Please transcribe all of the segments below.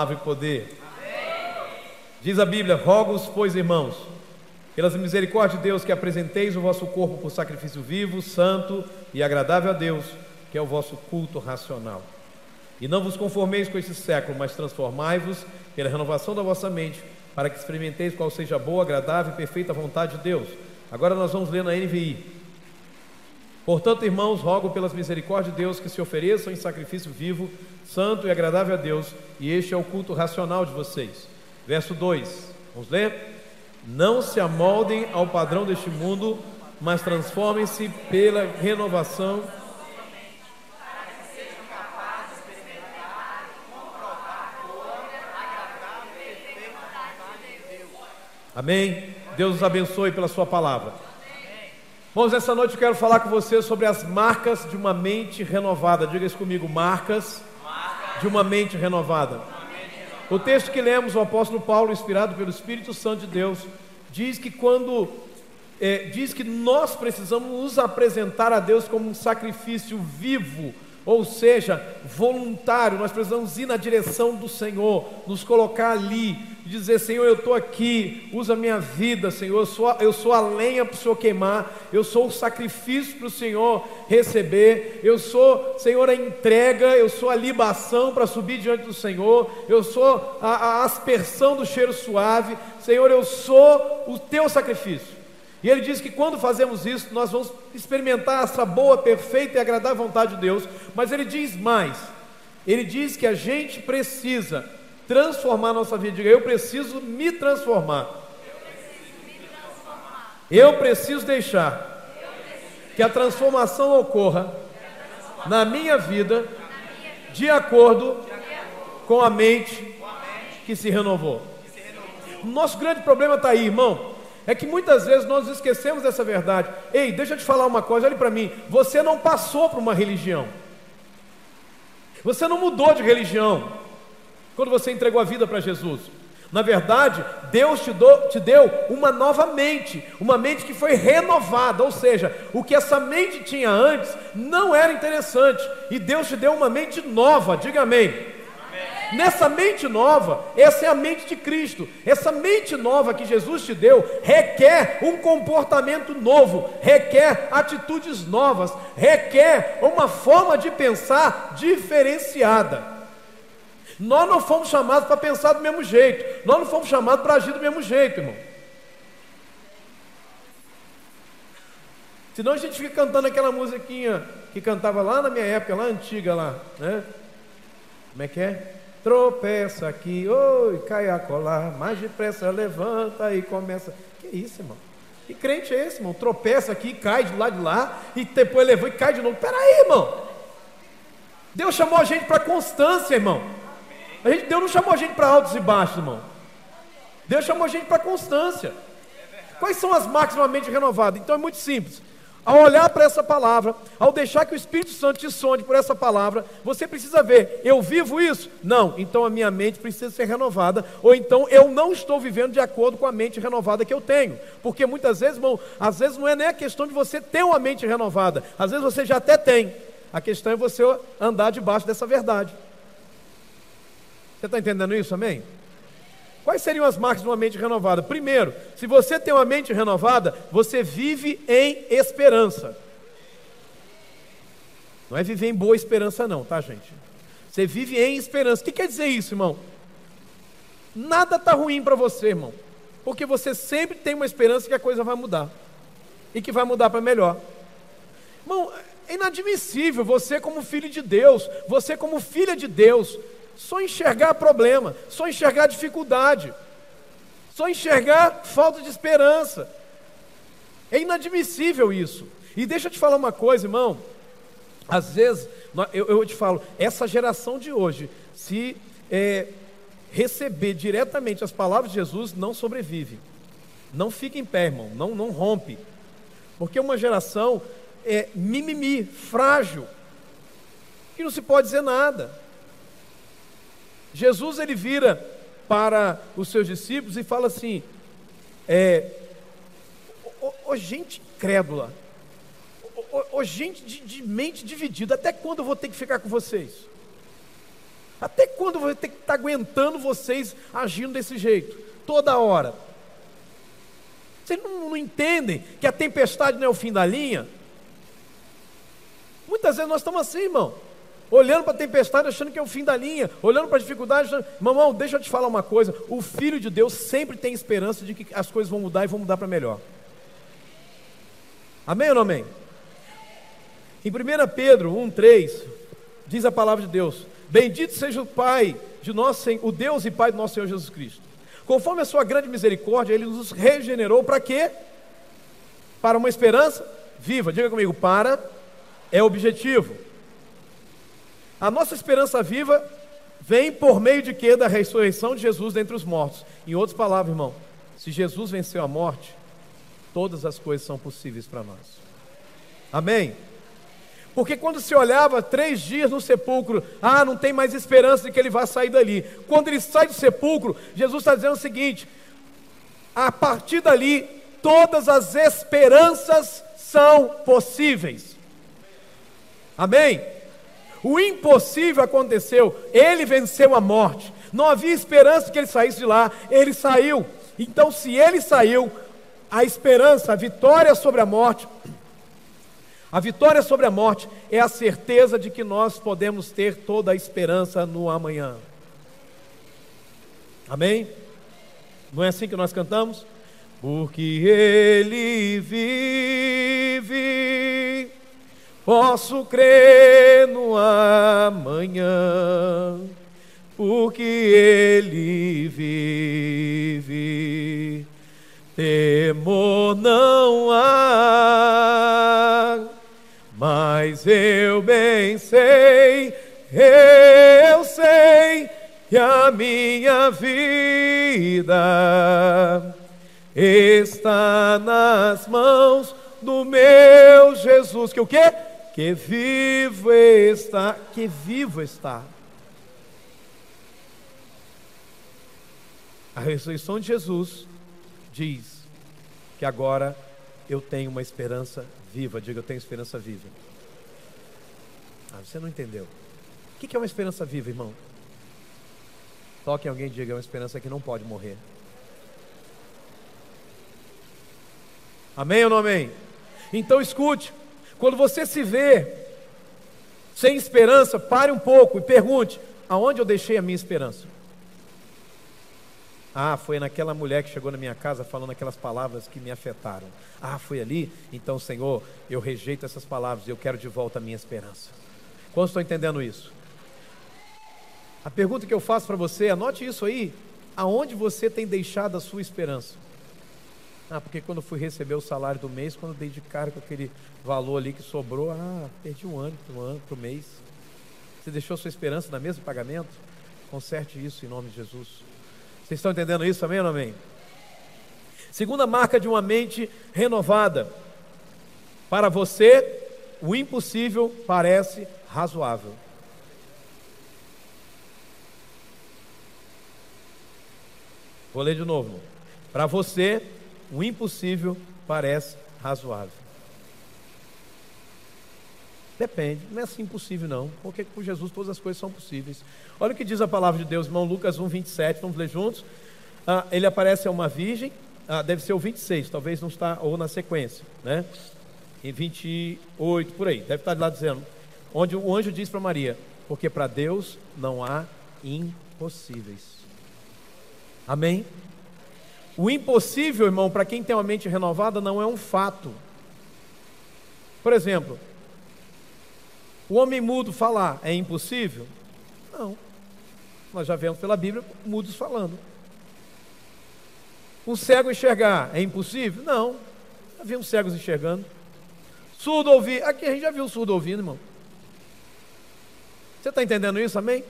e poder. Diz a Bíblia: rogo-os, pois, irmãos, pelas misericórdias de Deus, que apresenteis o vosso corpo por sacrifício vivo, santo e agradável a Deus, que é o vosso culto racional. E não vos conformeis com este século, mas transformai-vos pela renovação da vossa mente, para que experimenteis qual seja a boa, agradável e perfeita vontade de Deus. Agora nós vamos ler na NVI. Portanto, irmãos, rogo pelas misericórdias de Deus que se ofereçam em sacrifício vivo, santo e agradável a Deus, e este é o culto racional de vocês. Verso 2, vamos ler? Não se amoldem ao padrão deste mundo, mas transformem-se pela renovação. Amém? Deus os abençoe pela Sua palavra. Irmãos, essa noite eu quero falar com você sobre as marcas de uma mente renovada. Diga isso comigo: marcas, de uma mente renovada. O texto que lemos, o apóstolo Paulo, inspirado pelo Espírito Santo de Deus, diz que quando é, diz que nós precisamos nos apresentar a Deus como um sacrifício vivo, ou seja, voluntário, nós precisamos ir na direção do Senhor, nos colocar ali, dizer: Senhor, eu estou aqui, usa minha vida, Senhor, eu sou, eu sou a lenha para o Senhor queimar, eu sou o sacrifício para o Senhor receber, eu sou, Senhor, a entrega, eu sou a libação para subir diante do Senhor, eu sou a, a aspersão do cheiro suave, Senhor, eu sou o teu sacrifício. E ele diz que quando fazemos isso, nós vamos experimentar essa boa, perfeita e agradável vontade de Deus, mas ele diz mais, ele diz que a gente precisa transformar a nossa vida. Diga, eu preciso me transformar. Eu preciso deixar que a transformação ocorra na minha vida de acordo com a mente que se renovou. Nosso grande problema está aí, irmão. É que muitas vezes nós esquecemos dessa verdade. Ei, deixa eu te falar uma coisa, olhe para mim. Você não passou por uma religião. Você não mudou de religião quando você entregou a vida para Jesus. Na verdade, Deus te, do, te, deu uma nova mente, uma mente que foi renovada, ou seja, o que essa mente tinha antes não era interessante, e Deus te deu uma mente nova, diga amém. amém. Nessa mente nova, essa é a mente de Cristo, essa mente nova que Jesus te deu requer um comportamento novo, requer atitudes novas, requer uma forma de pensar diferenciada. Nós não fomos chamados para pensar do mesmo jeito, nós não fomos chamados para agir do mesmo jeito, irmão. Senão a gente fica cantando aquela musiquinha que cantava lá na minha época, lá antiga lá, né? Como é que é? Tropeça aqui, oi, cai a colar, mais depressa levanta e começa. Que isso, irmão? Que crente é esse, irmão? Tropeça aqui, cai de lá de lá, e depois levanta e cai de novo. Peraí, irmão. Deus chamou a gente para constância, irmão. A gente, Deus não chamou a gente para altos e baixos, irmão. Deus chamou a gente para constância. Quais são as marcas de uma mente renovada? Então é muito simples. Ao olhar para essa palavra, ao deixar que o Espírito Santo te sonde por essa palavra, você precisa ver: eu vivo isso? Não, então a minha mente precisa ser renovada, ou então eu não estou vivendo de acordo com a mente renovada que eu tenho. Porque muitas vezes, irmão, às vezes não é nem a questão de você ter uma mente renovada, às vezes você já até tem. A questão é você andar debaixo dessa verdade. Você está entendendo isso, amém? Quais seriam as marcas de uma mente renovada? Primeiro, se você tem uma mente renovada, você vive em esperança. Não é viver em boa esperança, não, tá, gente? Você vive em esperança. O que quer dizer isso, irmão? Nada está ruim para você, irmão, porque você sempre tem uma esperança que a coisa vai mudar e que vai mudar para melhor. Irmão, é inadmissível você, como filho de Deus, você, como filha de Deus, só enxergar problema, só enxergar dificuldade, só enxergar falta de esperança. É inadmissível isso. E deixa eu te falar uma coisa, irmão. Às vezes, eu, eu te falo, essa geração de hoje, se é, receber diretamente as palavras de Jesus, não sobrevive. Não fica em pé, irmão, não, não rompe. Porque uma geração é mimimi, frágil, que não se pode dizer nada. Jesus ele vira para os seus discípulos e fala assim: é, ô, gente crédula, ô, gente de, de mente dividida, até quando eu vou ter que ficar com vocês? Até quando vai ter que estar tá aguentando vocês agindo desse jeito? Toda hora. Vocês não, não entendem que a tempestade não é o fim da linha? Muitas vezes nós estamos assim, irmão. Olhando para a tempestade, achando que é o fim da linha, olhando para a dificuldade, achando... mamão, deixa eu te falar uma coisa: o filho de Deus sempre tem esperança de que as coisas vão mudar e vão mudar para melhor. Amém ou não amém? Em 1 Pedro 1,3, diz a palavra de Deus: Bendito seja o Pai de nosso o Deus e Pai do nosso Senhor Jesus Cristo. Conforme a sua grande misericórdia, Ele nos regenerou para quê? Para uma esperança viva. Diga comigo, para é objetivo. A nossa esperança viva vem por meio de quê? Da ressurreição de Jesus dentre os mortos. Em outras palavras, irmão, se Jesus venceu a morte, todas as coisas são possíveis para nós. Amém? Porque quando se olhava três dias no sepulcro, ah, não tem mais esperança de que ele vá sair dali. Quando ele sai do sepulcro, Jesus está dizendo o seguinte: a partir dali, todas as esperanças são possíveis. Amém? O impossível aconteceu, ele venceu a morte. Não havia esperança que ele saísse de lá, ele saiu. Então, se ele saiu, a esperança, a vitória sobre a morte, a vitória sobre a morte é a certeza de que nós podemos ter toda a esperança no amanhã. Amém? Não é assim que nós cantamos? Porque Ele vive, posso crer no amanhã. Porque Ele vive, temor não há mas eu bem sei, eu sei que a minha vida está nas mãos do meu Jesus. Que o quê? Que vivo está, que vivo está. A ressurreição de Jesus diz que agora eu tenho uma esperança viva. Diga, eu tenho esperança viva. Ah, você não entendeu. O que é uma esperança viva, irmão? Toque em alguém e diga, é uma esperança que não pode morrer. Amém ou não amém? Então escute, quando você se vê sem esperança, pare um pouco e pergunte: aonde eu deixei a minha esperança? Ah, foi naquela mulher que chegou na minha casa falando aquelas palavras que me afetaram. Ah, foi ali? Então, Senhor, eu rejeito essas palavras e eu quero de volta a minha esperança. Quantos estão entendendo isso? A pergunta que eu faço para você, anote isso aí. Aonde você tem deixado a sua esperança? Ah, porque quando fui receber o salário do mês, quando dei de cara com aquele valor ali que sobrou, ah, perdi um ano, um ano para o mês. Você deixou sua esperança na mesa de pagamento? Conserte isso em nome de Jesus. Vocês estão entendendo isso, amém ou não amém? Segunda marca de uma mente renovada. Para você, o impossível parece razoável. Vou ler de novo. Para você, o impossível parece razoável. Depende, não é assim impossível não, porque com Jesus todas as coisas são possíveis. Olha o que diz a palavra de Deus, irmão Lucas 1, 27, vamos ler juntos. Ah, ele aparece a uma virgem, ah, deve ser o 26, talvez não está, ou na sequência, né? Em 28, por aí, deve estar lá dizendo, onde o anjo diz para Maria, porque para Deus não há impossíveis. Amém? O impossível, irmão, para quem tem uma mente renovada, não é um fato. Por exemplo, o homem mudo falar é impossível? Não. Nós já vemos pela Bíblia mudos falando. O cego enxergar é impossível? Não. Já vimos cegos enxergando. Surdo ouvir. Aqui a gente já viu surdo ouvindo, irmão. Você está entendendo isso, amém?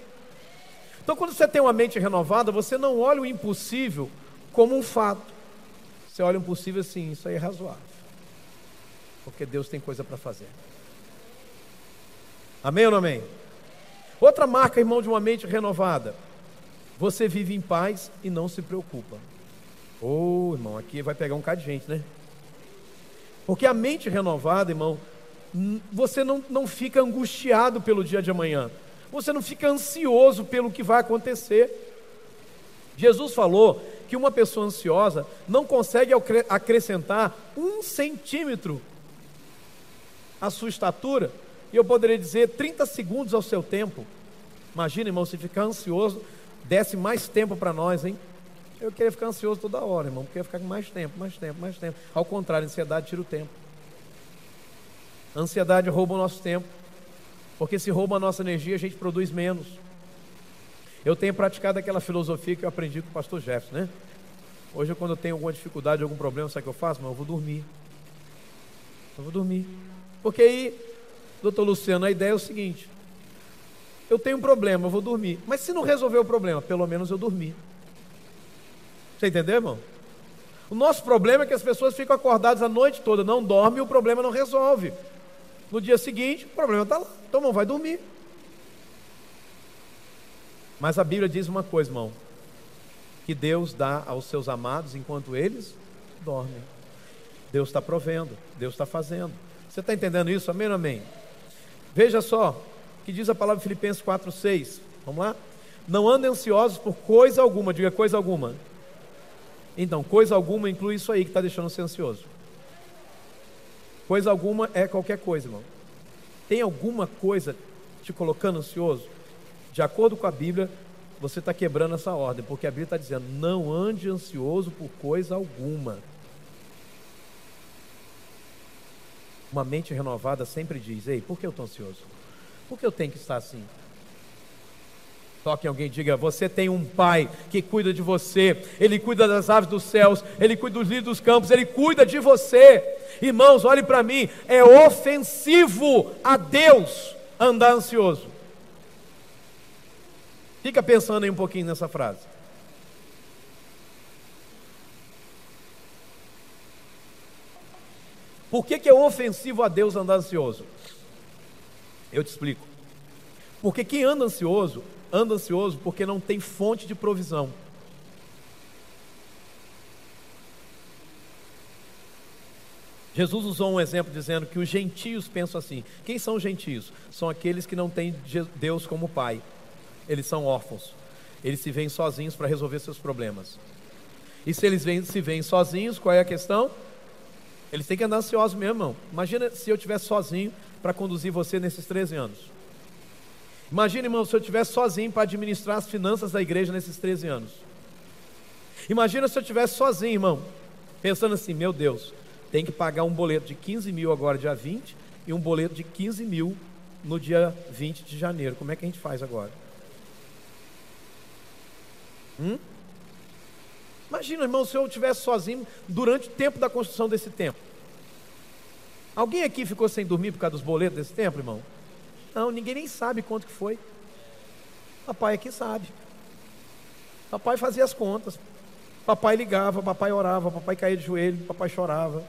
Então, quando você tem uma mente renovada, você não olha o impossível como um fato. Você olha o impossível assim, isso aí é razoável. Porque Deus tem coisa para fazer. Amém ou não amém? Outra marca, irmão, de uma mente renovada. Você vive em paz e não se preocupa. Ô, oh, irmão, aqui vai pegar um bocado de gente, né? Porque a mente renovada, irmão, você não, não fica angustiado pelo dia de amanhã. Você não fica ansioso pelo que vai acontecer. Jesus falou que uma pessoa ansiosa não consegue acrescentar um centímetro à sua estatura, e eu poderia dizer 30 segundos ao seu tempo. Imagina, irmão, se ficar ansioso, desse mais tempo para nós, hein? Eu queria ficar ansioso toda hora, irmão, porque ia ficar com mais tempo, mais tempo, mais tempo. Ao contrário, a ansiedade tira o tempo. A ansiedade rouba o nosso tempo, porque se rouba a nossa energia, a gente produz menos. Eu tenho praticado aquela filosofia que eu aprendi com o pastor Jefferson, né? Hoje, quando eu tenho alguma dificuldade, algum problema, sabe o que eu faço? Mas eu vou dormir. Eu vou dormir. Porque aí, doutor Luciano, a ideia é o seguinte: eu tenho um problema, eu vou dormir. Mas se não resolver o problema, pelo menos eu dormi. Você entendeu, irmão? O nosso problema é que as pessoas ficam acordadas a noite toda, não dormem e o problema não resolve. No dia seguinte, o problema está lá. Então, irmão, vai dormir. Mas a Bíblia diz uma coisa, irmão: que Deus dá aos seus amados enquanto eles dormem. Deus está provendo, Deus está fazendo. Você está entendendo isso? Amém ou amém? Veja só, que diz a palavra Filipenses 4,6. Vamos lá? Não andem ansiosos por coisa alguma, diga coisa alguma. Então, coisa alguma inclui isso aí que está deixando você ansioso. Coisa alguma é qualquer coisa, irmão. Tem alguma coisa te colocando ansioso? De acordo com a Bíblia, você está quebrando essa ordem, porque a Bíblia está dizendo: não ande ansioso por coisa alguma. Uma mente renovada sempre diz: ei, por que eu estou ansioso? Por que eu tenho que estar assim? Toque em alguém diga: Você tem um pai que cuida de você, ele cuida das aves dos céus, ele cuida dos lírios dos campos, ele cuida de você. Irmãos, olhe para mim: é ofensivo a Deus andar ansioso. Fica pensando aí um pouquinho nessa frase. Por que, que é ofensivo a Deus andar ansioso? Eu te explico. Porque quem anda ansioso, anda ansioso porque não tem fonte de provisão. Jesus usou um exemplo dizendo que os gentios pensam assim. Quem são os gentios? São aqueles que não têm Deus como pai. Eles são órfãos. Eles se veem sozinhos para resolver seus problemas. E se eles se veem sozinhos, qual é a questão? Eles têm que andar ansiosos mesmo, irmão. Imagina se eu estivesse sozinho para conduzir você nesses 13 anos. Imagina, irmão, se eu estivesse sozinho para administrar as finanças da igreja nesses 13 anos. Imagina se eu estivesse sozinho, irmão, pensando assim: meu Deus, tem que pagar um boleto de 15 mil agora, dia 20, e um boleto de 15 mil no dia 20 de janeiro. Como é que a gente faz agora? Hum? Imagina, irmão, se eu estivesse sozinho durante o tempo da construção desse templo. Alguém aqui ficou sem dormir por causa dos boletos desse templo, irmão? Não, ninguém nem sabe quanto que foi. Papai aqui sabe. Papai fazia as contas. Papai ligava, papai orava, papai caía de joelho, papai chorava.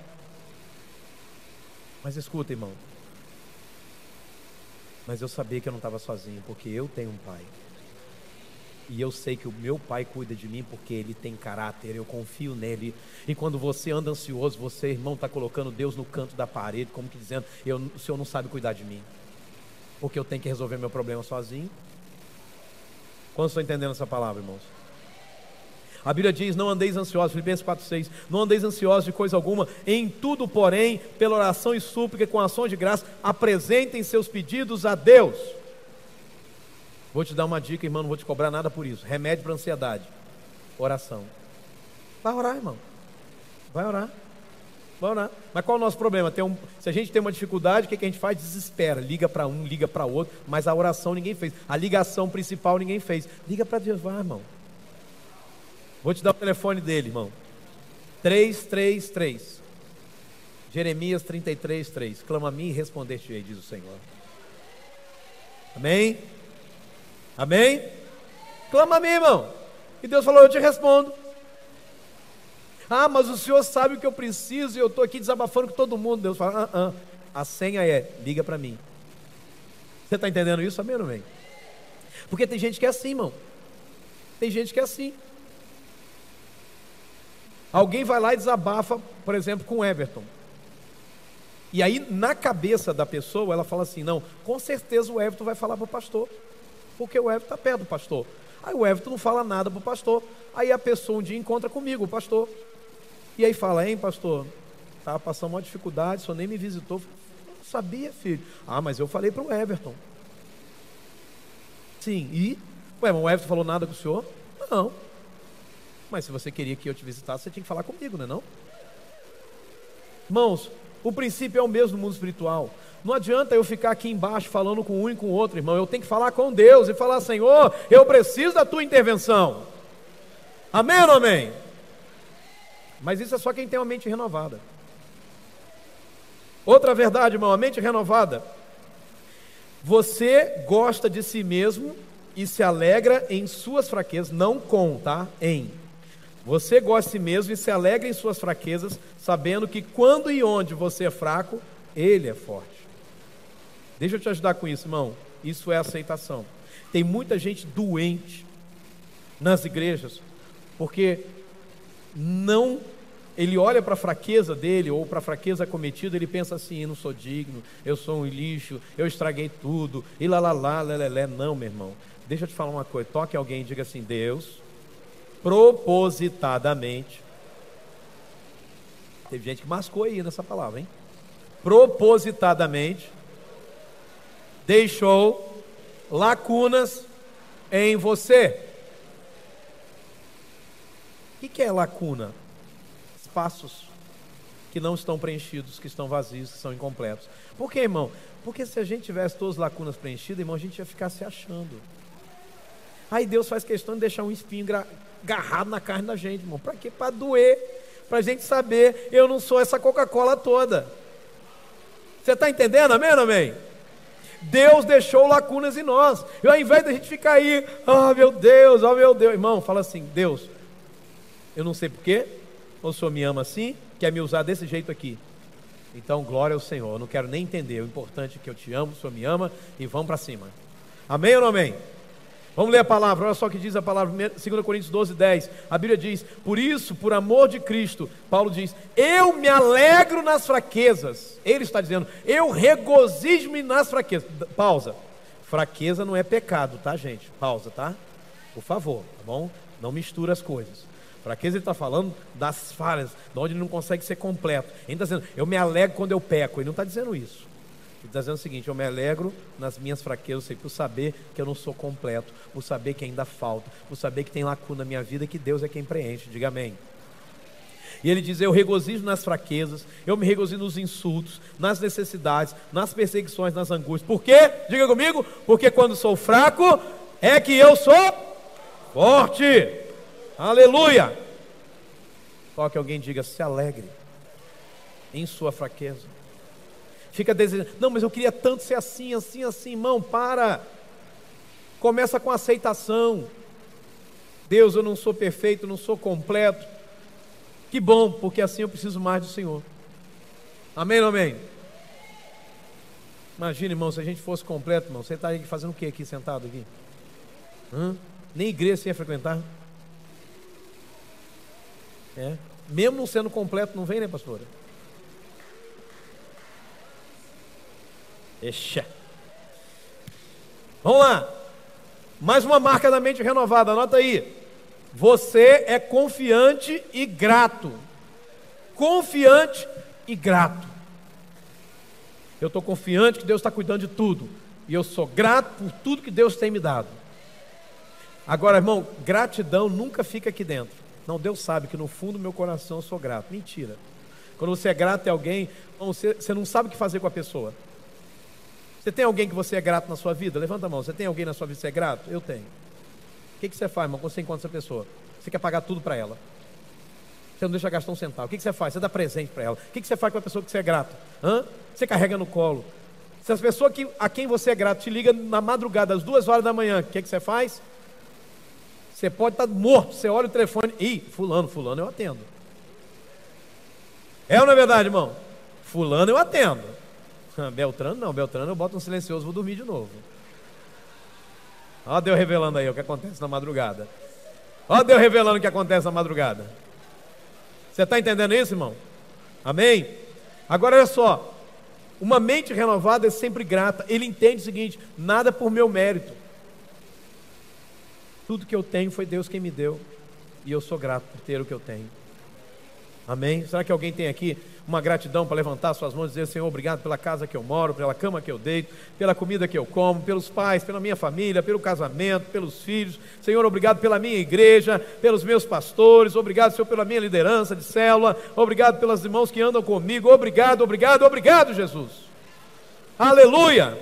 Mas escuta, irmão. Mas eu sabia que eu não estava sozinho, porque eu tenho um pai. E eu sei que o meu pai cuida de mim porque ele tem caráter, eu confio nele. E quando você anda ansioso, você, irmão, está colocando Deus no canto da parede, como que dizendo: eu, o Senhor não sabe cuidar de mim, porque eu tenho que resolver meu problema sozinho. Quantos estão entendendo essa palavra, irmãos? A Bíblia diz: Não andeis ansiosos, Filipenses 4,6. Não andeis ansiosos de coisa alguma, em tudo, porém, pela oração e súplica, com ações de graça, apresentem seus pedidos a Deus. Vou te dar uma dica, irmão, não vou te cobrar nada por isso. Remédio para ansiedade. Oração. Vai orar, irmão. Vai orar. Vai orar. Mas qual é o nosso problema? Um, se a gente tem uma dificuldade, o que, que a gente faz? Desespera. Liga para um, liga para outro. Mas a oração ninguém fez. A ligação principal ninguém fez. Liga para Deus, vai, irmão. Vou te dar o telefone dele, irmão. 333. Jeremias 33, 3. Clama a mim e responder-te-ei, diz o Senhor. Amém? Amém? Clama a mim, irmão. E Deus falou: Eu te respondo. Ah, mas o Senhor sabe o que eu preciso e eu estou aqui desabafando com todo mundo. Deus fala: ah, ah. A senha é: liga para mim. Você está entendendo isso? Amém ou não Porque tem gente que é assim, irmão. Tem gente que é assim. Alguém vai lá e desabafa, por exemplo, com Everton. E aí, na cabeça da pessoa, ela fala assim: não, com certeza o Everton vai falar para o pastor. Porque o Everton está perto do pastor. Aí o Everton não fala nada para o pastor. Aí a pessoa um dia encontra comigo, o pastor. E aí fala, hein, pastor, estava passando uma dificuldade, o senhor nem me visitou. Não sabia, filho. Ah, mas eu falei para o Everton. Sim, e? Ué, mas o Everton falou nada com o senhor? Não. Mas se você queria que eu te visitasse, você tinha que falar comigo, não é não? Irmãos, o princípio é o mesmo no mundo espiritual. Não adianta eu ficar aqui embaixo falando com um e com o outro, irmão. Eu tenho que falar com Deus e falar, Senhor, eu preciso da tua intervenção. Amém ou amém? Mas isso é só quem tem uma mente renovada. Outra verdade, irmão, a mente renovada. Você gosta de si mesmo e se alegra em suas fraquezas, não com, tá? Em. Você gosta mesmo e se alegra em suas fraquezas, sabendo que quando e onde você é fraco, Ele é forte. Deixa eu te ajudar com isso, irmão. Isso é aceitação. Tem muita gente doente nas igrejas, porque não ele olha para a fraqueza dele ou para a fraqueza cometida, ele pensa assim: eu não sou digno, eu sou um lixo, eu estraguei tudo, e lá lá lá, lelé. Não, meu irmão. Deixa eu te falar uma coisa: toque alguém e diga assim: Deus, propositadamente. Teve gente que mascou aí nessa palavra, hein? Propositadamente deixou lacunas em você. O que é lacuna? Espaços que não estão preenchidos, que estão vazios, que são incompletos. Por quê, irmão? Porque se a gente tivesse todas as lacunas preenchidas, irmão, a gente ia ficar se achando. Aí Deus faz questão de deixar um espinho agarrado na carne da gente, irmão. Para quê? Para doer. Para a gente saber, eu não sou essa Coca-Cola toda. Você está entendendo? Amém ou amém? Deus deixou lacunas em nós. E ao invés da gente ficar aí, ah oh, meu Deus, oh meu Deus, irmão, fala assim: Deus, eu não sei porquê, o Senhor me ama assim, quer me usar desse jeito aqui. Então, glória ao Senhor. Eu não quero nem entender. O importante é que eu te amo, o Senhor me ama e vamos para cima. Amém ou não amém? Vamos ler a palavra, olha só o que diz a palavra, 2 Coríntios 12, 10. A Bíblia diz: Por isso, por amor de Cristo, Paulo diz: Eu me alegro nas fraquezas. Ele está dizendo: Eu regozijo-me nas fraquezas. Pausa. Fraqueza não é pecado, tá, gente? Pausa, tá? Por favor, tá bom? Não mistura as coisas. Fraqueza ele está falando das falhas, de onde ele não consegue ser completo. Ele está dizendo: Eu me alegro quando eu peco. Ele não está dizendo isso. Ele está dizendo o seguinte: eu me alegro nas minhas fraquezas, por saber que eu não sou completo, por saber que ainda falta, por saber que tem lacuna na minha vida que Deus é quem preenche. Diga amém. E ele diz: Eu regozijo nas fraquezas, eu me regozijo nos insultos, nas necessidades, nas perseguições, nas angústias. Por quê? Diga comigo: Porque quando sou fraco, é que eu sou forte. Aleluia. Só que alguém diga: Se alegre em sua fraqueza fica desejando, não, mas eu queria tanto ser assim, assim, assim, irmão, para. Começa com aceitação. Deus, eu não sou perfeito, não sou completo. Que bom, porque assim eu preciso mais do Senhor. Amém ou amém? Imagina, irmão, se a gente fosse completo, irmão, você estaria fazendo o que aqui, sentado aqui? Hã? Nem igreja você ia frequentar? É. Mesmo não sendo completo, não vem, né, pastora? Exa. Vamos lá. Mais uma marca da mente renovada, anota aí. Você é confiante e grato. Confiante e grato. Eu estou confiante que Deus está cuidando de tudo. E eu sou grato por tudo que Deus tem me dado. Agora, irmão, gratidão nunca fica aqui dentro. Não, Deus sabe que no fundo do meu coração eu sou grato. Mentira. Quando você é grato a alguém, você não sabe o que fazer com a pessoa. Você tem alguém que você é grato na sua vida? Levanta a mão. Você tem alguém na sua vida que você é grato? Eu tenho. O que, que você faz, irmão, quando você encontra essa pessoa? Você quer pagar tudo para ela. Você não deixa gastar um centavo. O que, que você faz? Você dá presente para ela. O que, que você faz com a pessoa que você é grato? Hã? Você carrega no colo. Se as pessoas que, a quem você é grato te liga na madrugada, às duas horas da manhã, o que, que você faz? Você pode estar tá morto. Você olha o telefone. Ih, fulano, fulano eu atendo. É ou não é verdade, irmão? Fulano eu atendo. Beltrano não, Beltrano eu boto um silencioso, vou dormir de novo. Ó Deus revelando aí o que acontece na madrugada. Ó Deus revelando o que acontece na madrugada. Você está entendendo isso, irmão? Amém? Agora olha só. Uma mente renovada é sempre grata. Ele entende o seguinte: nada por meu mérito. Tudo que eu tenho foi Deus quem me deu. E eu sou grato por ter o que eu tenho. Amém? Será que alguém tem aqui uma gratidão para levantar suas mãos e dizer: Senhor, obrigado pela casa que eu moro, pela cama que eu deito, pela comida que eu como, pelos pais, pela minha família, pelo casamento, pelos filhos. Senhor, obrigado pela minha igreja, pelos meus pastores. Obrigado, Senhor, pela minha liderança de célula. Obrigado pelas irmãos que andam comigo. Obrigado, obrigado, obrigado, Jesus. Aleluia.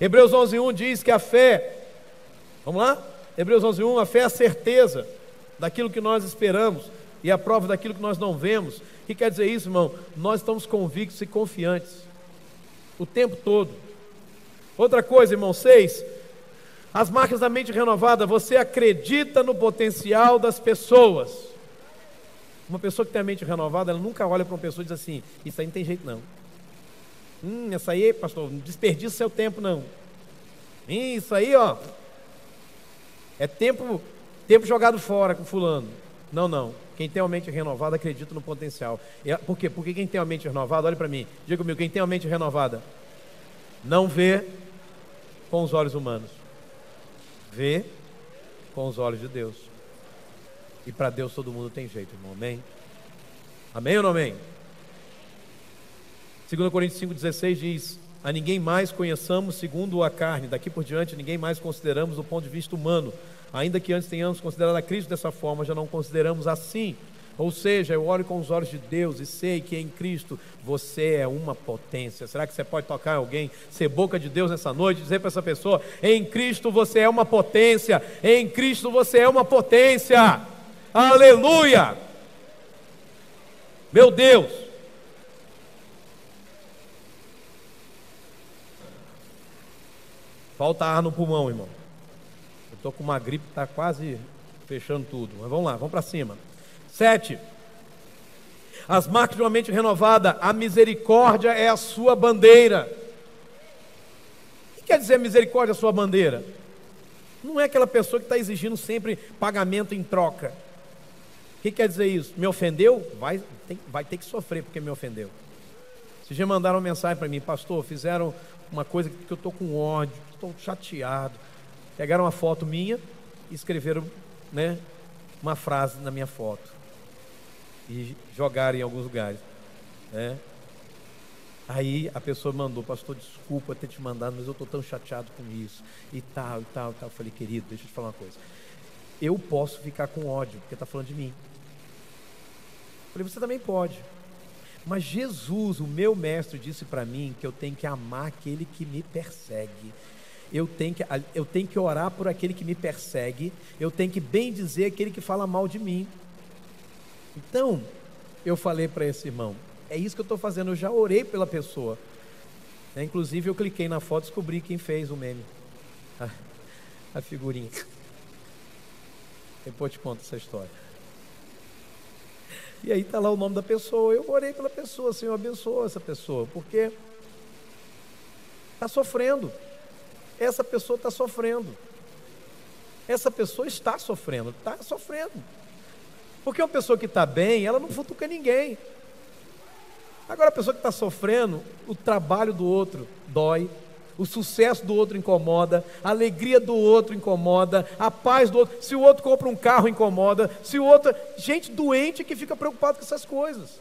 Hebreus 11:1 diz que a fé, vamos lá? Hebreus 11:1, a fé é a certeza daquilo que nós esperamos e a prova daquilo que nós não vemos. O que quer dizer isso, irmão? Nós estamos convictos e confiantes o tempo todo. Outra coisa, irmão, seis, as marcas da mente renovada, você acredita no potencial das pessoas. Uma pessoa que tem a mente renovada, ela nunca olha para uma pessoa e diz assim: Isso aí não tem jeito não. Hum, essa aí, pastor, não desperdiça seu tempo não. Hum, isso aí, ó, é tempo tempo jogado fora com fulano. Não, não. Quem tem uma mente renovada acredita no potencial. Por quê? Porque quem tem uma mente renovada, olha para mim, diga comigo, quem tem uma mente renovada não vê com os olhos humanos, vê com os olhos de Deus. E para Deus todo mundo tem jeito, irmão. Amém? Amém ou não amém? 2 Coríntios 5,16 diz: A ninguém mais conheçamos segundo a carne, daqui por diante ninguém mais consideramos do ponto de vista humano Ainda que antes tenhamos considerado a Cristo dessa forma, já não consideramos assim. Ou seja, eu olho com os olhos de Deus e sei que em Cristo você é uma potência. Será que você pode tocar alguém, ser boca de Deus nessa noite, dizer para essa pessoa: em Cristo você é uma potência, em Cristo você é uma potência. Aleluia! Meu Deus! Falta ar no pulmão, irmão. Estou com uma gripe que está quase fechando tudo. Mas vamos lá, vamos para cima. Sete. As marcas de uma mente renovada, a misericórdia é a sua bandeira. O que quer dizer misericórdia é a sua bandeira? Não é aquela pessoa que está exigindo sempre pagamento em troca. O que quer dizer isso? Me ofendeu? Vai, tem, vai ter que sofrer porque me ofendeu. Vocês já mandaram uma mensagem para mim, pastor, fizeram uma coisa que eu estou com ódio, estou chateado. Pegaram uma foto minha e escreveram né, uma frase na minha foto. E jogaram em alguns lugares. Né? Aí a pessoa mandou, pastor, desculpa ter te mandado, mas eu estou tão chateado com isso. E tal, e tal, e tal. Eu falei, querido, deixa eu te falar uma coisa. Eu posso ficar com ódio, porque está falando de mim. Eu falei, você também pode. Mas Jesus, o meu mestre, disse para mim que eu tenho que amar aquele que me persegue eu tenho, que, eu tenho que orar por aquele que me persegue, eu tenho que bem dizer aquele que fala mal de mim. Então, eu falei para esse irmão, é isso que eu estou fazendo, eu já orei pela pessoa. É, inclusive, eu cliquei na foto e descobri quem fez o meme. A, a figurinha. Depois te conto essa história. E aí está lá o nome da pessoa. Eu orei pela pessoa, Senhor, abençoa essa pessoa, porque está sofrendo essa pessoa está sofrendo. Essa pessoa está sofrendo, está sofrendo. Porque uma pessoa que está bem, ela não futuca ninguém. Agora, a pessoa que está sofrendo, o trabalho do outro dói, o sucesso do outro incomoda, a alegria do outro incomoda, a paz do outro. Se o outro compra um carro, incomoda. Se o outro. Gente doente que fica preocupado com essas coisas.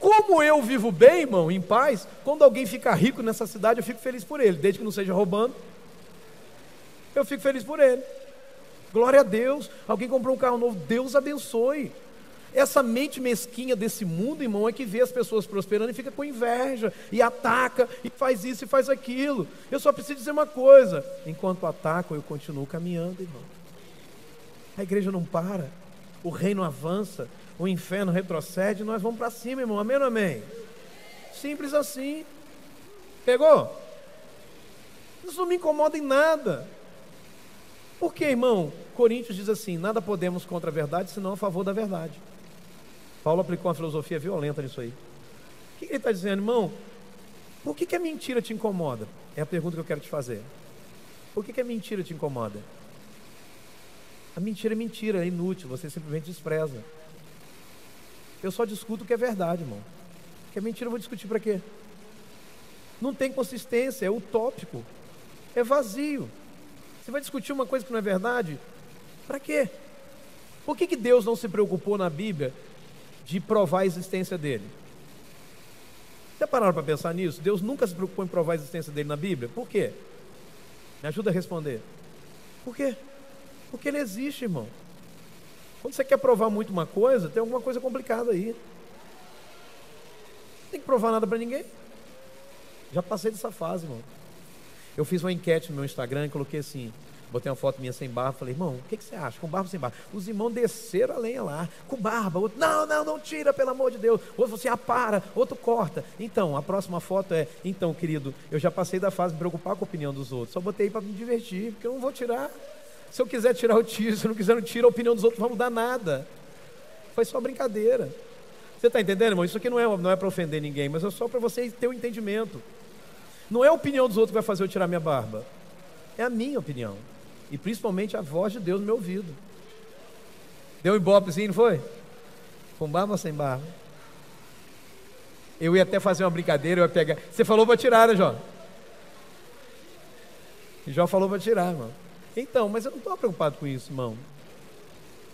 Como eu vivo bem, irmão, em paz, quando alguém fica rico nessa cidade, eu fico feliz por ele, desde que não seja roubando. Eu fico feliz por ele. Glória a Deus. Alguém comprou um carro novo, Deus abençoe. Essa mente mesquinha desse mundo, irmão, é que vê as pessoas prosperando e fica com inveja, e ataca, e faz isso e faz aquilo. Eu só preciso dizer uma coisa: enquanto atacam, eu continuo caminhando, irmão. A igreja não para, o reino avança, o inferno retrocede, nós vamos para cima, irmão. Amém ou amém? Simples assim. Pegou? Isso não me incomoda em nada. Por que, irmão? Coríntios diz assim: nada podemos contra a verdade, senão a favor da verdade. Paulo aplicou uma filosofia violenta nisso aí. O que ele está dizendo, irmão? Por que, que a mentira te incomoda? É a pergunta que eu quero te fazer. Por que, que a mentira te incomoda? A mentira é mentira, é inútil, você simplesmente despreza. Eu só discuto o que é verdade, irmão. Que é mentira, eu vou discutir para quê? Não tem consistência, é utópico. É vazio. Você vai discutir uma coisa que não é verdade? Para quê? Por que, que Deus não se preocupou na Bíblia de provar a existência dele? Já pararam para pensar nisso? Deus nunca se preocupou em provar a existência dele na Bíblia? Por quê? Me ajuda a responder. Por quê? Porque ele existe, irmão. Quando você quer provar muito uma coisa, tem alguma coisa complicada aí. Não tem que provar nada para ninguém. Já passei dessa fase, irmão. Eu fiz uma enquete no meu Instagram e coloquei assim: Botei uma foto minha sem barba, falei, irmão, o que, que, você acha? Com barba ou sem barba? Os irmãos desceram a lenha lá, com barba. Outro, não, não, não tira, pelo amor de Deus. Outro falou assim, ah. Outro corta. Então, a próxima foto é, então, querido, eu já passei da fase de me preocupar com a opinião dos outros. Só botei para me divertir, porque eu não vou tirar. Se eu quiser tirar, eu tiro. Se eu não quiser, não tiro. A opinião dos outros não vai mudar nada. Foi só brincadeira. Você está entendendo, irmão? Isso aqui não é, não é para ofender ninguém, mas é só para você ter o um entendimento. Não é a opinião dos outros que vai fazer eu tirar minha barba. É a minha opinião. E principalmente a voz de Deus no meu ouvido. Deu um ibopezinho, não foi? Com barba ou sem barba? Eu ia até fazer uma brincadeira, eu ia pegar. Você falou para tirar, né, Jó? E Jó falou para tirar, irmão. Então, mas eu não estou preocupado com isso, irmão.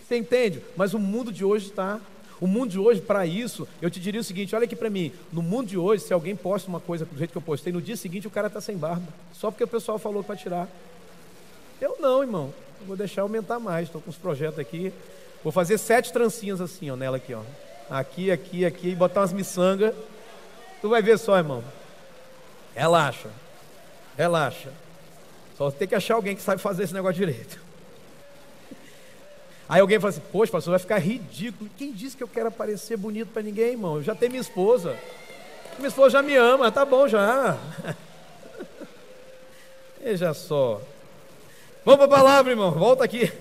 Você entende? Mas o mundo de hoje está. O mundo de hoje, para isso, eu te diria o seguinte: olha aqui para mim. No mundo de hoje, se alguém posta uma coisa do jeito que eu postei, no dia seguinte o cara está sem barba. Só porque o pessoal falou para tirar. Eu não, irmão. Eu vou deixar aumentar mais. Estou com os projetos aqui. Vou fazer sete trancinhas assim, ó, nela aqui, ó. Aqui, aqui, aqui, e botar umas miçangas. Tu vai ver só, irmão. Relaxa. Relaxa. Só tem que achar alguém que sabe fazer esse negócio direito. Aí alguém fala assim, poxa, pastor, vai ficar ridículo. Quem disse que eu quero aparecer bonito para ninguém, irmão? Eu já tenho minha esposa. Minha esposa já me ama, tá bom já. Veja só. Vamos para a palavra, irmão. Volta aqui.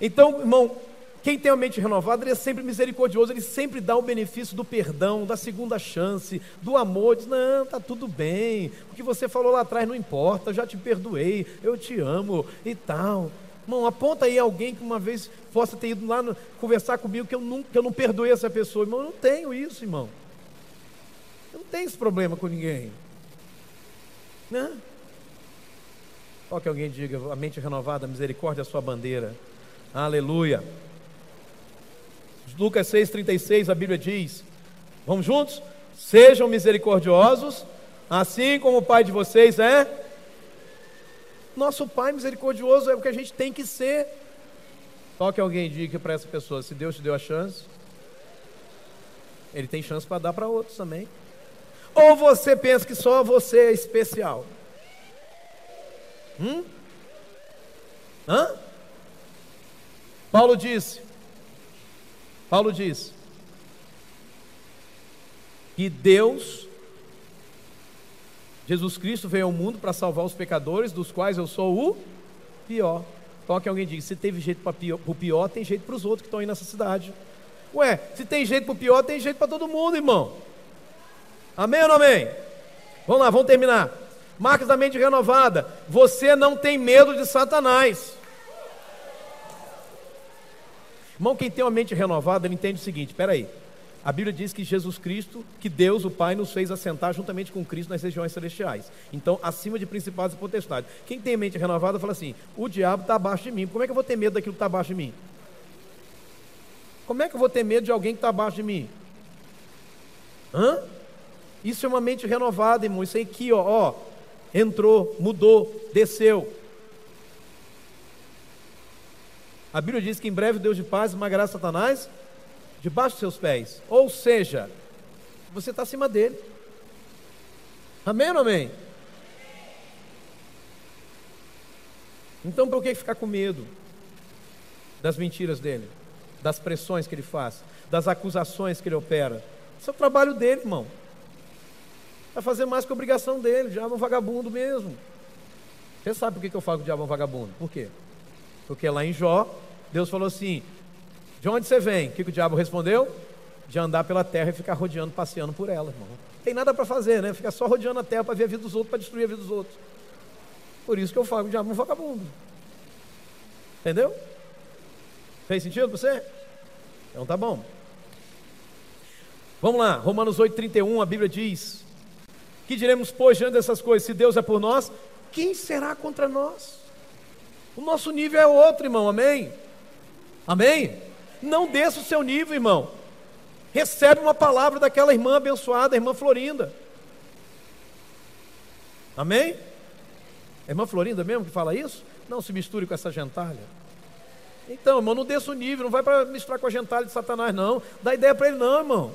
Então, irmão, quem tem a mente renovada, ele é sempre misericordioso, ele sempre dá o benefício do perdão, da segunda chance, do amor. Diz: Não, tá tudo bem, o que você falou lá atrás não importa, já te perdoei, eu te amo e tal. Irmão, aponta aí alguém que uma vez possa ter ido lá no, conversar comigo que eu, não, que eu não perdoei essa pessoa. Irmão, eu não tenho isso, irmão. Eu não tenho esse problema com ninguém. Né? Só que alguém diga, a mente renovada, a misericórdia é a sua bandeira. Aleluia. Lucas 6,36, a Bíblia diz: Vamos juntos? Sejam misericordiosos, assim como o Pai de vocês é. Nosso Pai misericordioso é o que a gente tem que ser. Só que alguém diga para essa pessoa: se Deus te deu a chance, Ele tem chance para dar para outros também. Ou você pensa que só você é especial? Hum? Hã? Paulo disse, Paulo diz que Deus, Jesus Cristo veio ao mundo para salvar os pecadores, dos quais eu sou o pior. Então que alguém diga, se teve jeito para o pior, tem jeito para os outros que estão aí nessa cidade. Ué, se tem jeito para o pior, tem jeito para todo mundo, irmão. Amém ou não amém? Vamos lá, vamos terminar. Marcas da mente renovada. Você não tem medo de Satanás. Irmão, quem tem uma mente renovada, ele entende o seguinte: espera aí. A Bíblia diz que Jesus Cristo, que Deus, o Pai, nos fez assentar juntamente com Cristo nas regiões celestiais. Então, acima de principados e potestades. Quem tem mente renovada fala assim: o diabo está abaixo de mim. Como é que eu vou ter medo daquilo que está abaixo de mim? Como é que eu vou ter medo de alguém que está abaixo de mim? Hã? Isso é uma mente renovada, irmão. Isso aí aqui, ó, ó entrou, mudou, desceu. A Bíblia diz que em breve Deus de paz esmagará Satanás debaixo dos seus pés. Ou seja, você está acima dele. Amém ou amém? Então, por que ficar com medo das mentiras dele, das pressões que ele faz, das acusações que ele opera? Isso é o trabalho dele, irmão. Vai fazer mais que a obrigação dele. O diabo é um vagabundo mesmo. Você sabe por que eu falo que o diabo é um vagabundo? Por quê? Porque lá em Jó, Deus falou assim: De onde você vem? O que, o diabo respondeu? De andar pela terra e ficar rodeando, passeando por ela, irmão. Tem nada para fazer, né? Fica só rodeando a terra para ver a vida dos outros, para destruir a vida dos outros. Por isso que eu falo que o diabo é um vagabundo. Entendeu? Fez sentido para você? Então tá bom. Vamos lá, Romanos 8,31, a Bíblia diz Que diremos, pois, diante dessas coisas, se Deus é por nós, quem será contra nós? O nosso nível é outro, irmão, amém? Amém? Não desça o seu nível, irmão. Recebe uma palavra daquela irmã abençoada, a irmã Florinda. Amém? É irmã Florinda mesmo que fala isso? Não se misture com essa gentalha. Então, irmão, não desça o nível, não vai para misturar com a gentalha de Satanás, não. Dá ideia para ele, não, irmão.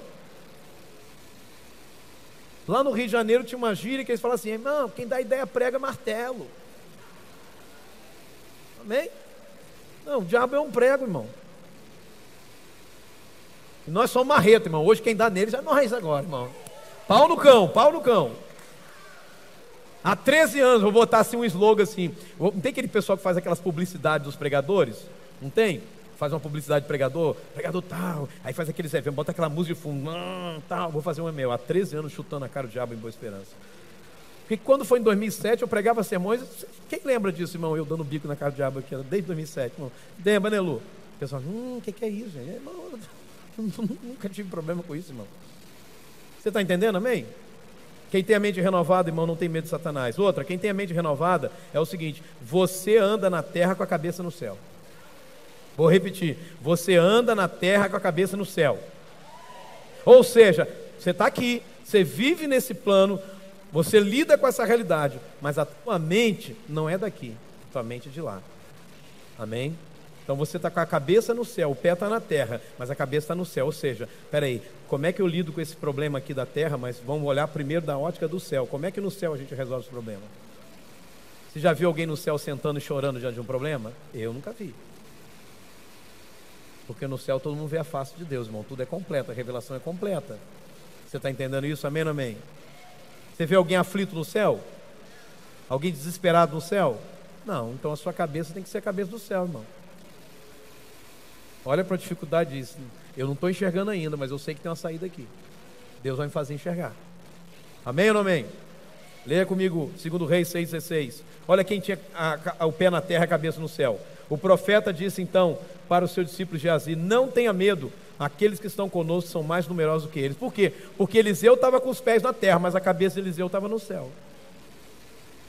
Lá no Rio de Janeiro tinha uma gíria que eles falavam assim: irmão, quem dá ideia prega martelo. Amém? Não, o diabo é um prego, irmão. E nós somos marreta, irmão. Hoje quem dá neles é nós agora, irmão. Pau no cão, pau no cão. Há 13 anos, vou botar assim um slogan assim. Não tem aquele pessoal que faz aquelas publicidades dos pregadores? Não tem? Faz uma publicidade de pregador, pregador tal, aí faz aqueles eventos, bota aquela música de fundo, não, tal, vou fazer um meu. Há 13 anos chutando a cara do diabo em Boa Esperança. Porque quando foi em 2007, eu pregava sermões. Quem lembra disso, irmão? Eu dando bico na cara do diabo aqui, desde 2007, irmão. Lembra, né, Lu? O pessoal, hum, o que, que é isso, gente? Irmão, nunca tive problema com isso, irmão. Você está entendendo, amém? Quem tem a mente renovada, irmão, não tem medo de Satanás. Outra, quem tem a mente renovada é o seguinte: você anda na terra com a cabeça no céu. Vou repetir: você anda na terra com a cabeça no céu. Ou seja, você está aqui, você vive nesse plano, você lida com essa realidade, mas a tua mente não é daqui, a tua mente é de lá. Amém? Então você está com a cabeça no céu, o pé está na terra, mas a cabeça está no céu. Ou seja, peraí, como é que eu lido com esse problema aqui da terra? Mas vamos olhar primeiro da ótica do céu. Como é que no céu a gente resolve esse problema? Você já viu alguém no céu sentando e chorando diante de um problema? Eu nunca vi. Porque no céu todo mundo vê a face de Deus, irmão. Tudo é completo, a revelação é completa. Você está entendendo isso? Amém, amém? Você vê alguém aflito no céu? Alguém desesperado no céu? Não, então a sua cabeça tem que ser a cabeça do céu, irmão. Olha para a dificuldade disso. Eu não estou enxergando ainda, mas eu sei que tem uma saída aqui. Deus vai me fazer enxergar. Amém ou não amém? Leia comigo, segundo Reis 6,16. Olha quem tinha a, a, o pé na terra a cabeça no céu. O profeta disse então para os seus discípulos de Azi: Não tenha medo, aqueles que estão conosco são mais numerosos do que eles. Por quê? Porque Eliseu estava com os pés na terra, mas a cabeça de Eliseu estava no céu.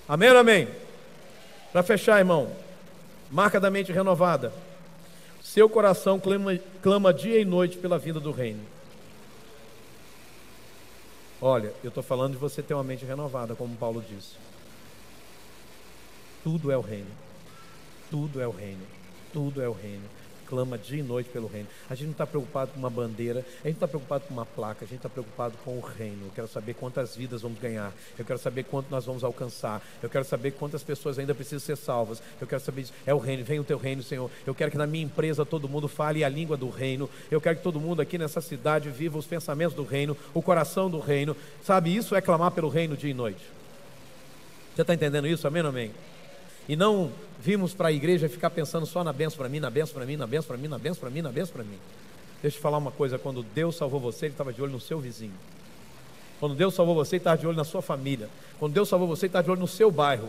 Amém ou amém? Para fechar, irmão, marca da mente renovada. Seu coração clama, clama dia e noite pela vinda do reino. Olha, eu estou falando de você ter uma mente renovada, como Paulo disse. Tudo é o reino. Tudo é o reino. Tudo é o reino clama dia e noite pelo reino. A gente não está preocupado com uma bandeira, a gente não está preocupado com uma placa, a gente está preocupado com o reino. Eu quero saber quantas vidas vamos ganhar, eu quero saber quanto nós vamos alcançar, eu quero saber quantas pessoas ainda precisam ser salvas, eu quero saber. É o reino, vem o teu reino, Senhor. Eu quero que na minha empresa todo mundo fale a língua do reino, eu quero que todo mundo aqui nessa cidade viva os pensamentos do reino, o coração do reino. Sabe, isso é clamar pelo reino dia e noite. Você está entendendo isso? Amém ou amém? E não vimos para a igreja ficar pensando só na benção para mim, na benção para mim, na benção para mim, na benção para mim, na benção para mim. Deixa eu te falar uma coisa: quando Deus salvou você, Ele estava de olho no seu vizinho. Quando Deus salvou você, Ele estava de olho na sua família. Quando Deus salvou você, Ele estava de olho no seu bairro.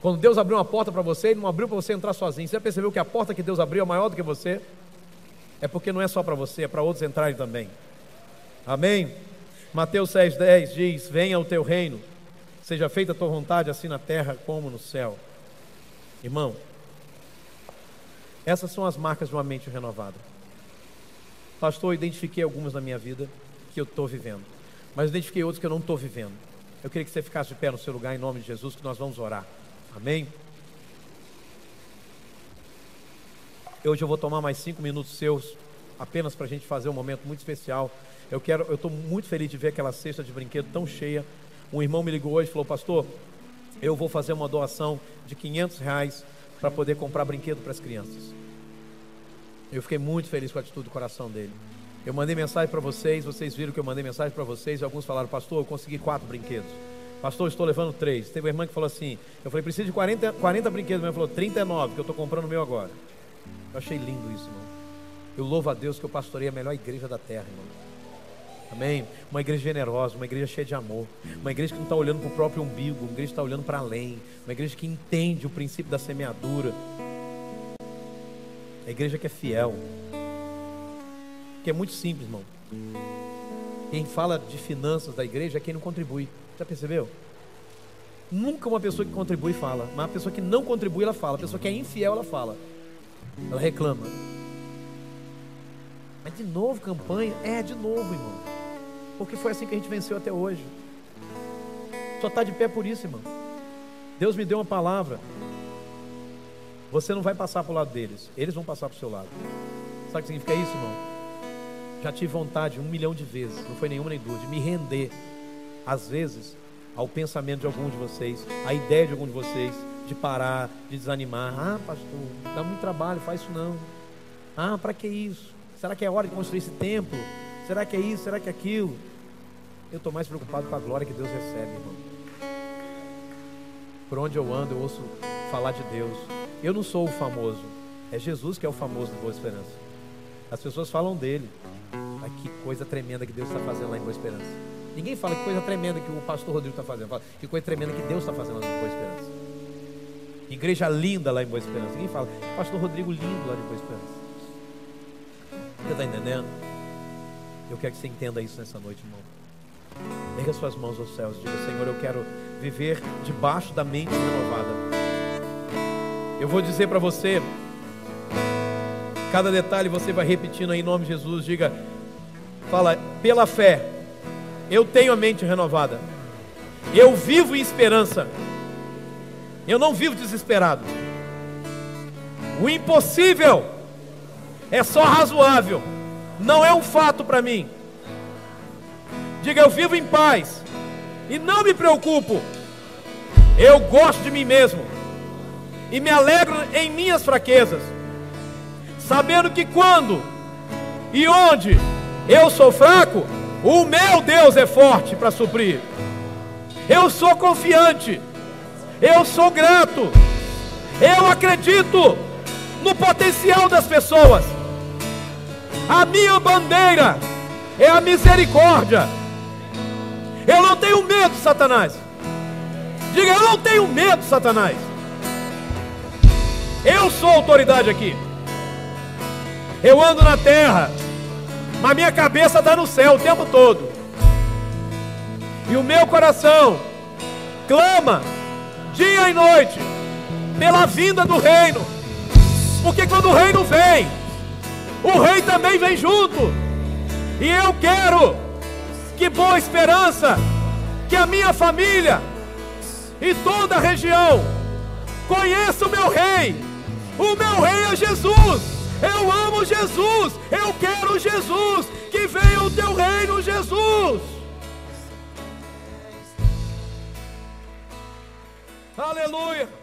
Quando Deus abriu uma porta para você, Ele não abriu para você entrar sozinho. Você já percebeu que a porta que Deus abriu é maior do que você? É porque não é só para você, é para outros entrarem também. Amém? Mateus 6,10 diz: Venha o teu reino, seja feita a tua vontade, assim na terra como no céu. Irmão, essas são as marcas de uma mente renovada. Pastor, eu identifiquei algumas na minha vida que eu estou vivendo, mas identifiquei outras que eu não estou vivendo. Eu queria que você ficasse de pé no seu lugar em nome de Jesus, que nós vamos orar. Amém? Hoje eu vou tomar mais cinco minutos seus, apenas para a gente fazer um momento muito especial. Eu quero, eu estou muito feliz de ver aquela cesta de brinquedo tão cheia. Um irmão me ligou hoje e falou, pastor, eu vou fazer uma doação de 500 reais para poder comprar brinquedo para as crianças. Eu fiquei muito feliz com a atitude do coração dele. Eu mandei mensagem para vocês, vocês viram que eu mandei mensagem para vocês e alguns falaram, pastor, eu consegui quatro brinquedos. Pastor, estou levando três. Teve uma irmã que falou assim, eu falei, preciso de 40, 40 brinquedos. Ela falou, 39, que eu estou comprando o meu agora. Eu achei lindo isso, irmão. Eu louvo a Deus que eu pastorei a melhor igreja da terra, irmão. Amém? Uma igreja generosa, uma igreja cheia de amor, uma igreja que não está olhando para o próprio umbigo, uma igreja que está olhando para além, uma igreja que entende o princípio da semeadura, a igreja que é fiel, que é muito simples, irmão. Quem fala de finanças da igreja é quem não contribui. Já percebeu? Nunca uma pessoa que contribui fala, mas a pessoa que não contribui ela fala, a pessoa que é infiel ela fala. Ela reclama. Mas de novo campanha? É, de novo, irmão. Porque foi assim que a gente venceu até hoje. Só está de pé por isso, irmão. Deus me deu uma palavra. Você não vai passar para o lado deles, eles vão passar para o seu lado. Sabe o que significa isso, irmão? Já tive vontade um milhão de vezes, não foi nenhuma nem duas, de me render, às vezes, ao pensamento de algum de vocês, à ideia de algum de vocês, de parar, de desanimar. Ah, pastor, dá muito trabalho, faz isso não. Ah, para que isso? Será que é hora de construir esse templo? Será que é isso? Será que é aquilo? Eu estou mais preocupado com a glória que Deus recebe, irmão. Por onde eu ando, eu ouço falar de Deus. Eu não sou o famoso, é Jesus que é o famoso de Boa Esperança. As pessoas falam dele. Mas que coisa tremenda que Deus está fazendo lá em Boa Esperança. Ninguém fala que coisa tremenda que o pastor Rodrigo está fazendo. Fala que coisa tremenda que Deus está fazendo lá em Boa Esperança. Igreja linda lá em Boa Esperança. Ninguém fala, pastor Rodrigo lindo lá em Boa Esperança. Você está entendendo? Eu quero que você entenda isso nessa noite, irmão. Erga suas mãos aos céus diga, Senhor, eu quero viver debaixo da mente renovada. Eu vou dizer para você, cada detalhe você vai repetindo aí em nome de Jesus. Diga, fala, pela fé, eu tenho a mente renovada. Eu vivo em esperança. Eu não vivo desesperado. O impossível é só razoável. Não é um fato para mim. Diga, eu vivo em paz. E não me preocupo. Eu gosto de mim mesmo e me alegro em minhas fraquezas, sabendo que quando e onde eu sou fraco, o meu Deus é forte para suprir. Eu sou confiante, eu sou grato, eu acredito no potencial das pessoas. A minha bandeira é a misericórdia. Eu não tenho medo, Satanás. Diga, eu não tenho medo, Satanás. Eu sou autoridade aqui. Eu ando na terra, mas minha cabeça está no céu o tempo todo. E o meu coração clama dia e noite pela vinda do reino. Porque quando o reino vem, o rei também vem junto. E eu quero que boa esperança, que a minha família e toda a região conheça o meu rei o meu rei é Jesus. Eu amo Jesus. Eu quero Jesus. Que venha o teu reino, Jesus. Aleluia.